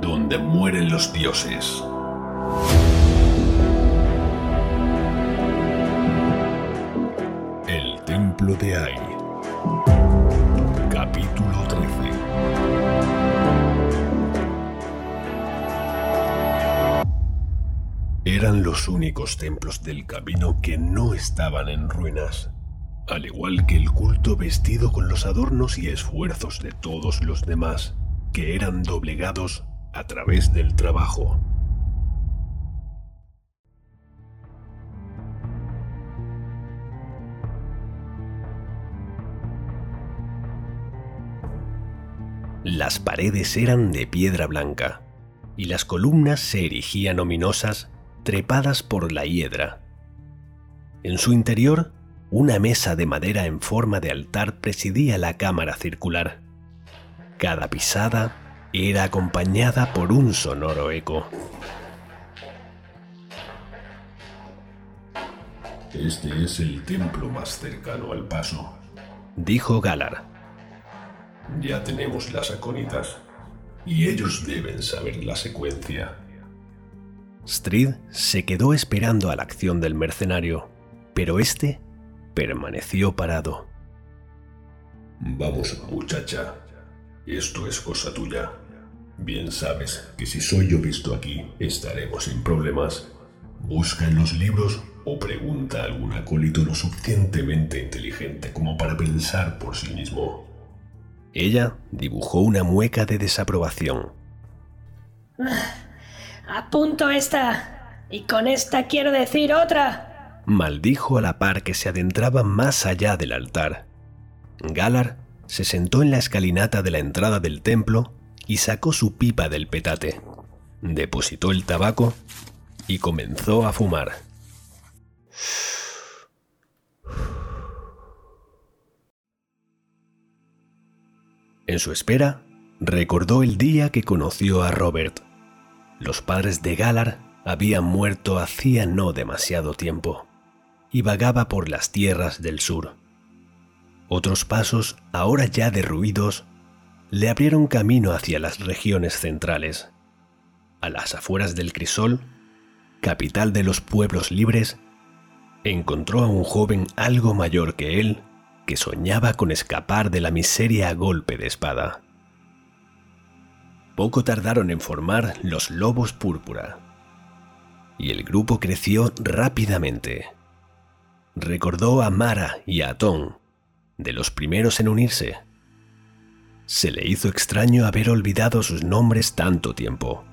Donde mueren los dioses. El templo de Ai. Capítulo 13. Eran los únicos templos del camino que no estaban en ruinas, al igual que el culto vestido con los adornos y esfuerzos de todos los demás, que eran doblegados a través del trabajo. Las paredes eran de piedra blanca y las columnas se erigían ominosas trepadas por la hiedra. En su interior, una mesa de madera en forma de altar presidía la cámara circular. Cada pisada era acompañada por un sonoro eco. Este es el templo más cercano al paso, dijo Galar. Ya tenemos las acónitas, y ellos deben saber la secuencia. Strid se quedó esperando a la acción del mercenario, pero este permaneció parado. Vamos, muchacha. Esto es cosa tuya. Bien sabes que si soy yo visto aquí, estaremos sin problemas. Busca en los libros o pregunta a algún acólito lo suficientemente inteligente como para pensar por sí mismo. Ella dibujó una mueca de desaprobación. Apunto esta. Y con esta quiero decir otra. Maldijo a la par que se adentraba más allá del altar. Galar se sentó en la escalinata de la entrada del templo y sacó su pipa del petate. Depositó el tabaco y comenzó a fumar. En su espera, recordó el día que conoció a Robert. Los padres de Galar habían muerto hacía no demasiado tiempo y vagaba por las tierras del sur. Otros pasos, ahora ya derruidos, le abrieron camino hacia las regiones centrales. A las afueras del Crisol, capital de los pueblos libres, encontró a un joven algo mayor que él que soñaba con escapar de la miseria a golpe de espada. Poco tardaron en formar los lobos púrpura, y el grupo creció rápidamente. Recordó a Mara y a Atón, de los primeros en unirse. Se le hizo extraño haber olvidado sus nombres tanto tiempo.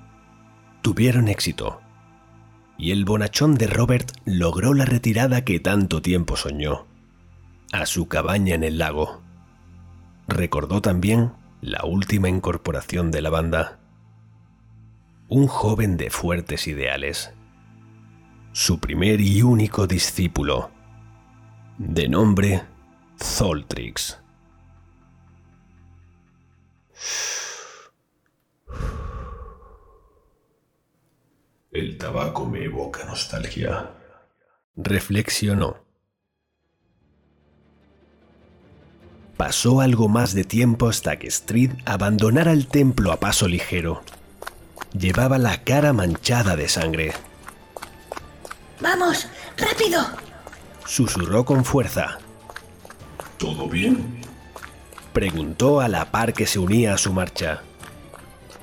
Tuvieron éxito, y el bonachón de Robert logró la retirada que tanto tiempo soñó a su cabaña en el lago. Recordó también la última incorporación de la banda. Un joven de fuertes ideales. Su primer y único discípulo, de nombre Zoltrix. El tabaco me evoca nostalgia, reflexionó. Pasó algo más de tiempo hasta que Street abandonara el templo a paso ligero. Llevaba la cara manchada de sangre. ¡Vamos! ¡Rápido! Susurró con fuerza. ¿Todo bien? Preguntó a la par que se unía a su marcha.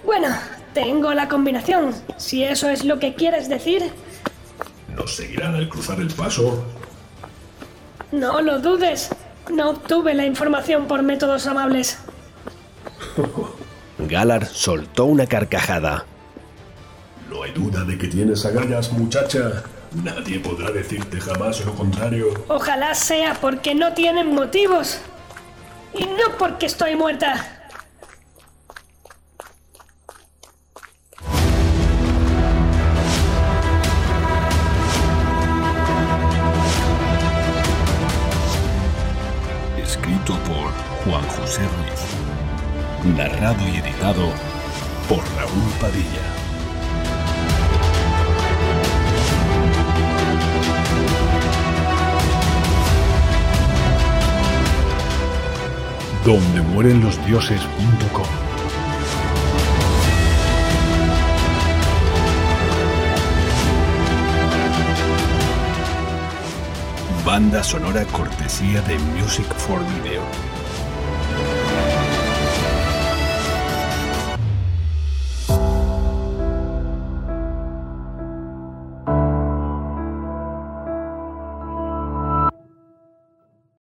Bueno, tengo la combinación. Si eso es lo que quieres decir. ¿Nos seguirán al cruzar el paso? No lo dudes. No obtuve la información por métodos amables. Galar soltó una carcajada. No hay duda de que tienes agallas, muchacha. Nadie podrá decirte jamás lo contrario. Ojalá sea porque no tienen motivos. Y no porque estoy muerta. Escrito por Juan José Ruiz. Narrado y editado por Raúl Padilla. Donde mueren los dioses.com. Banda sonora cortesía de Music for Video.